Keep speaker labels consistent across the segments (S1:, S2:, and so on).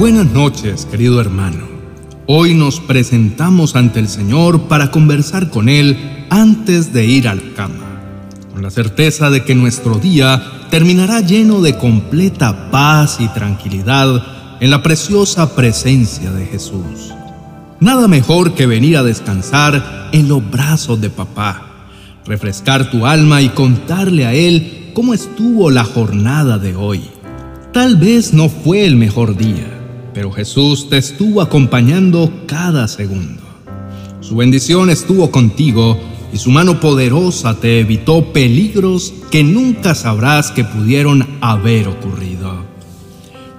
S1: Buenas noches, querido hermano. Hoy nos presentamos ante el Señor para conversar con Él antes de ir al cama, con la certeza de que nuestro día terminará lleno de completa paz y tranquilidad en la preciosa presencia de Jesús. Nada mejor que venir a descansar en los brazos de papá, refrescar tu alma y contarle a Él cómo estuvo la jornada de hoy. Tal vez no fue el mejor día, pero Jesús te estuvo acompañando cada segundo. Su bendición estuvo contigo y su mano poderosa te evitó peligros que nunca sabrás que pudieron haber ocurrido.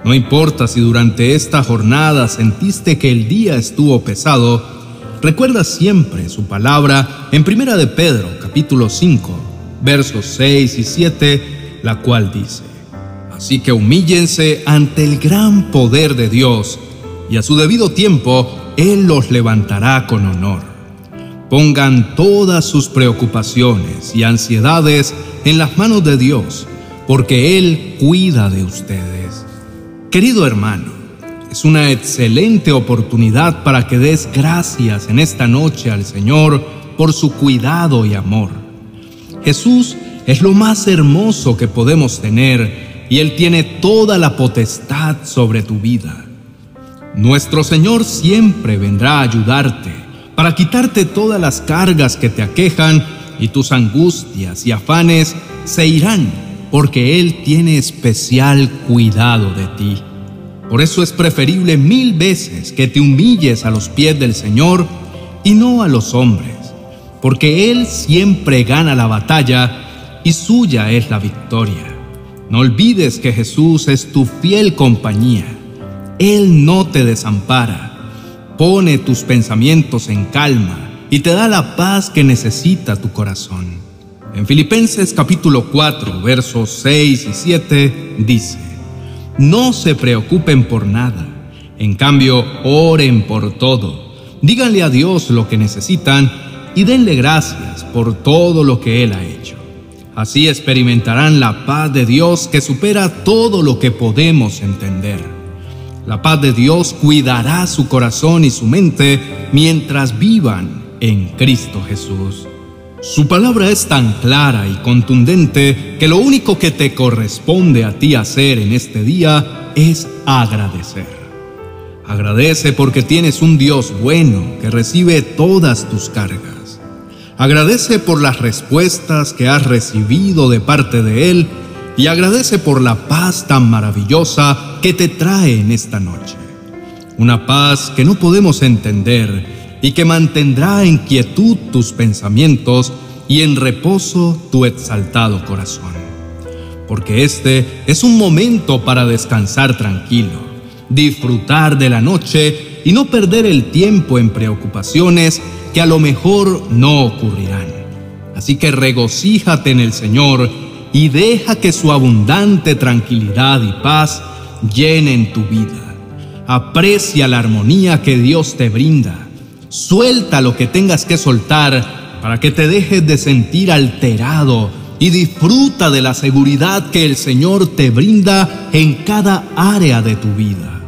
S1: No importa si durante esta jornada sentiste que el día estuvo pesado, recuerda siempre su palabra en Primera de Pedro, capítulo 5, versos 6 y 7, la cual dice: Así que humíllense ante el gran poder de Dios, y a su debido tiempo él los levantará con honor. Pongan todas sus preocupaciones y ansiedades en las manos de Dios, porque Él cuida de ustedes. Querido hermano, es una excelente oportunidad para que des gracias en esta noche al Señor por su cuidado y amor. Jesús es lo más hermoso que podemos tener y Él tiene toda la potestad sobre tu vida. Nuestro Señor siempre vendrá a ayudarte para quitarte todas las cargas que te aquejan y tus angustias y afanes se irán, porque Él tiene especial cuidado de ti. Por eso es preferible mil veces que te humilles a los pies del Señor y no a los hombres, porque Él siempre gana la batalla y suya es la victoria. No olvides que Jesús es tu fiel compañía. Él no te desampara pone tus pensamientos en calma y te da la paz que necesita tu corazón. En Filipenses capítulo 4, versos 6 y 7 dice, No se preocupen por nada, en cambio oren por todo. Díganle a Dios lo que necesitan y denle gracias por todo lo que Él ha hecho. Así experimentarán la paz de Dios que supera todo lo que podemos entender. La paz de Dios cuidará su corazón y su mente mientras vivan en Cristo Jesús. Su palabra es tan clara y contundente que lo único que te corresponde a ti hacer en este día es agradecer. Agradece porque tienes un Dios bueno que recibe todas tus cargas. Agradece por las respuestas que has recibido de parte de Él y agradece por la paz tan maravillosa que te trae en esta noche. Una paz que no podemos entender y que mantendrá en quietud tus pensamientos y en reposo tu exaltado corazón. Porque este es un momento para descansar tranquilo, disfrutar de la noche y no perder el tiempo en preocupaciones que a lo mejor no ocurrirán. Así que regocíjate en el Señor y deja que su abundante tranquilidad y paz llenen tu vida. Aprecia la armonía que Dios te brinda. Suelta lo que tengas que soltar para que te dejes de sentir alterado y disfruta de la seguridad que el Señor te brinda en cada área de tu vida,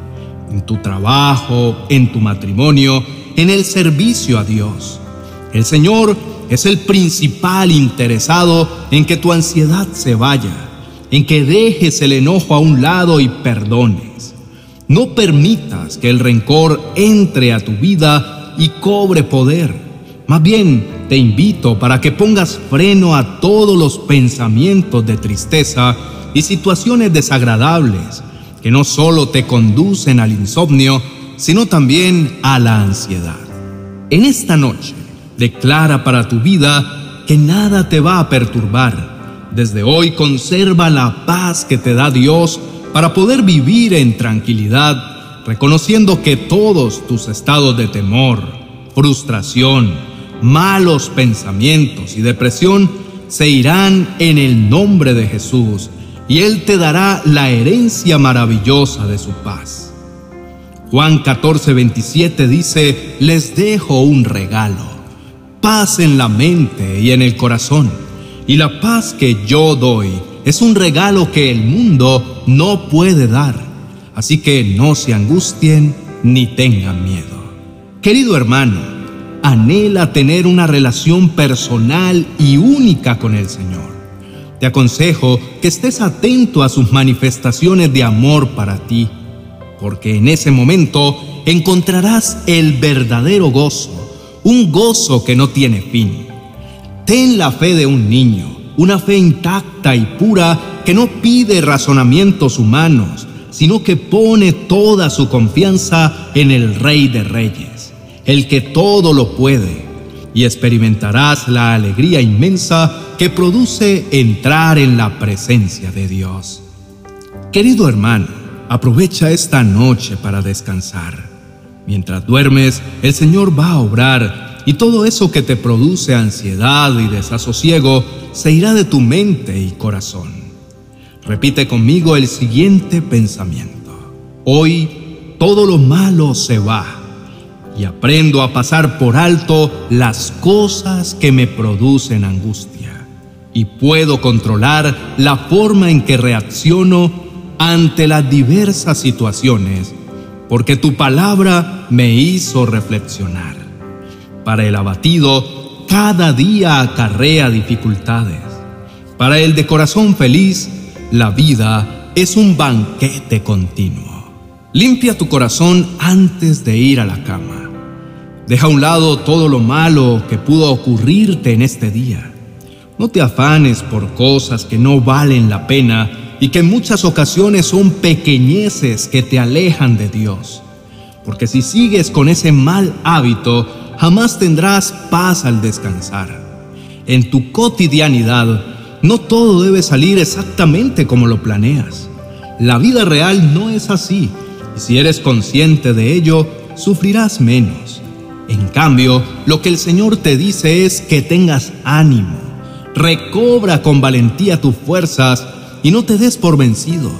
S1: en tu trabajo, en tu matrimonio, en el servicio a Dios. El Señor es el principal interesado en que tu ansiedad se vaya, en que dejes el enojo a un lado y perdones. No permitas que el rencor entre a tu vida y cobre poder. Más bien, te invito para que pongas freno a todos los pensamientos de tristeza y situaciones desagradables que no solo te conducen al insomnio, sino también a la ansiedad. En esta noche, Declara para tu vida que nada te va a perturbar. Desde hoy conserva la paz que te da Dios para poder vivir en tranquilidad, reconociendo que todos tus estados de temor, frustración, malos pensamientos y depresión se irán en el nombre de Jesús y Él te dará la herencia maravillosa de su paz. Juan 14, 27 dice, les dejo un regalo paz en la mente y en el corazón. Y la paz que yo doy es un regalo que el mundo no puede dar. así que no se angustien ni tengan miedo. Querido hermano, anhela tener una relación personal y única con el Señor. Te aconsejo que estés atento a sus manifestaciones de amor para ti, porque en ese momento encontrarás el verdadero gozo, un gozo que no tiene fin. Ten la fe de un niño, una fe intacta y pura que no pide razonamientos humanos, sino que pone toda su confianza en el Rey de Reyes, el que todo lo puede, y experimentarás la alegría inmensa que produce entrar en la presencia de Dios. Querido hermano, aprovecha esta noche para descansar. Mientras duermes, el Señor va a obrar y todo eso que te produce ansiedad y desasosiego se irá de tu mente y corazón. Repite conmigo el siguiente pensamiento. Hoy todo lo malo se va y aprendo a pasar por alto las cosas que me producen angustia y puedo controlar la forma en que reacciono ante las diversas situaciones porque tu palabra me hizo reflexionar. Para el abatido, cada día acarrea dificultades. Para el de corazón feliz, la vida es un banquete continuo. Limpia tu corazón antes de ir a la cama. Deja a un lado todo lo malo que pudo ocurrirte en este día. No te afanes por cosas que no valen la pena y que en muchas ocasiones son pequeñeces que te alejan de Dios. Porque si sigues con ese mal hábito, jamás tendrás paz al descansar. En tu cotidianidad, no todo debe salir exactamente como lo planeas. La vida real no es así, y si eres consciente de ello, sufrirás menos. En cambio, lo que el Señor te dice es que tengas ánimo, recobra con valentía tus fuerzas y no te des por vencido.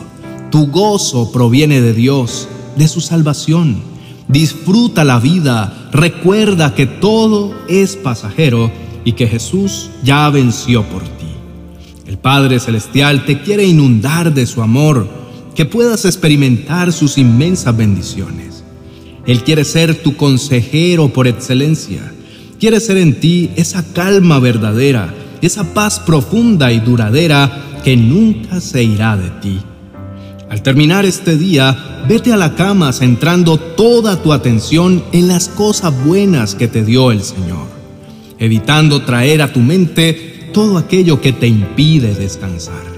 S1: Tu gozo proviene de Dios, de su salvación Disfruta la vida, recuerda que todo es pasajero y que Jesús ya venció por ti. El Padre Celestial te quiere inundar de su amor, que puedas experimentar sus inmensas bendiciones. Él quiere ser tu consejero por excelencia. Quiere ser en ti esa calma verdadera, esa paz profunda y duradera que nunca se irá de ti. Al terminar este día, vete a la cama centrando toda tu atención en las cosas buenas que te dio el Señor, evitando traer a tu mente todo aquello que te impide descansar.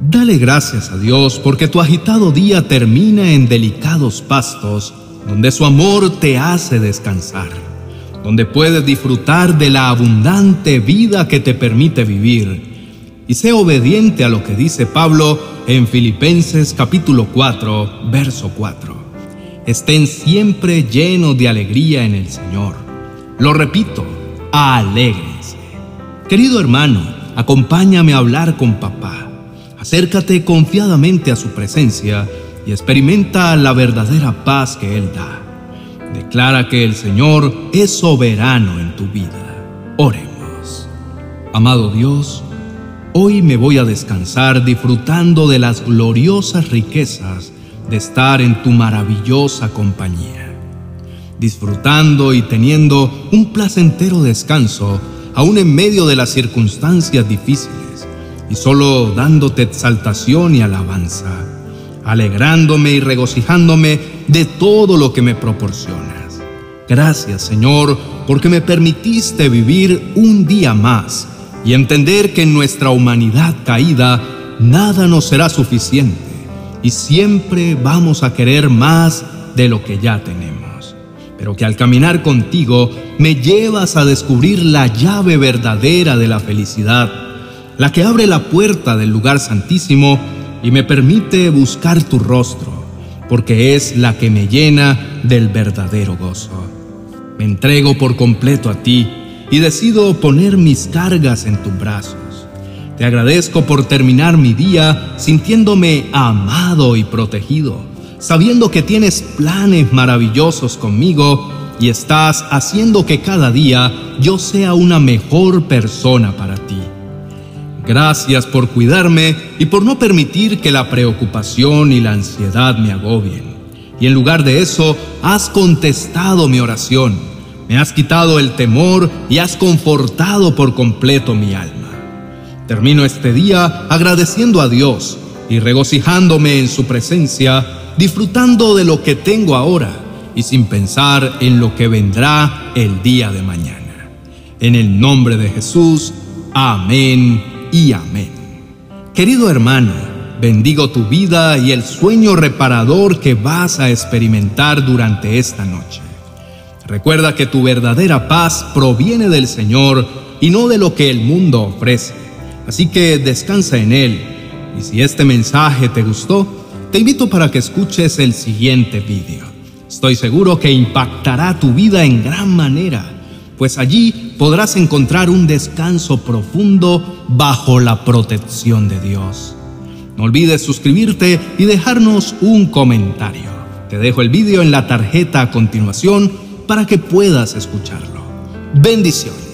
S1: Dale gracias a Dios porque tu agitado día termina en delicados pastos donde su amor te hace descansar, donde puedes disfrutar de la abundante vida que te permite vivir y sé obediente a lo que dice Pablo en Filipenses capítulo 4, verso 4. Estén siempre llenos de alegría en el Señor. Lo repito, alégrense. Querido hermano, acompáñame a hablar con papá. Acércate confiadamente a su presencia y experimenta la verdadera paz que Él da. Declara que el Señor es soberano en tu vida. Oremos. Amado Dios, Hoy me voy a descansar disfrutando de las gloriosas riquezas de estar en tu maravillosa compañía. Disfrutando y teniendo un placentero descanso aún en medio de las circunstancias difíciles y solo dándote exaltación y alabanza, alegrándome y regocijándome de todo lo que me proporcionas. Gracias Señor porque me permitiste vivir un día más y entender que en nuestra humanidad caída nada nos será suficiente y siempre vamos a querer más de lo que ya tenemos. Pero que al caminar contigo me llevas a descubrir la llave verdadera de la felicidad, la que abre la puerta del lugar santísimo y me permite buscar tu rostro, porque es la que me llena del verdadero gozo. Me entrego por completo a ti y decido poner mis cargas en tus brazos. Te agradezco por terminar mi día sintiéndome amado y protegido, sabiendo que tienes planes maravillosos conmigo y estás haciendo que cada día yo sea una mejor persona para ti. Gracias por cuidarme y por no permitir que la preocupación y la ansiedad me agobien. Y en lugar de eso, has contestado mi oración. Me has quitado el temor y has confortado por completo mi alma. Termino este día agradeciendo a Dios y regocijándome en su presencia, disfrutando de lo que tengo ahora y sin pensar en lo que vendrá el día de mañana. En el nombre de Jesús, amén y amén. Querido hermano, bendigo tu vida y el sueño reparador que vas a experimentar durante esta noche. Recuerda que tu verdadera paz proviene del Señor y no de lo que el mundo ofrece. Así que descansa en Él. Y si este mensaje te gustó, te invito para que escuches el siguiente vídeo. Estoy seguro que impactará tu vida en gran manera pues allí podrás encontrar un descanso profundo bajo la protección de Dios. No olvides suscribirte y dejarnos un comentario. Te dejo el vídeo en la tarjeta a continuación para que puedas escucharlo. Bendiciones.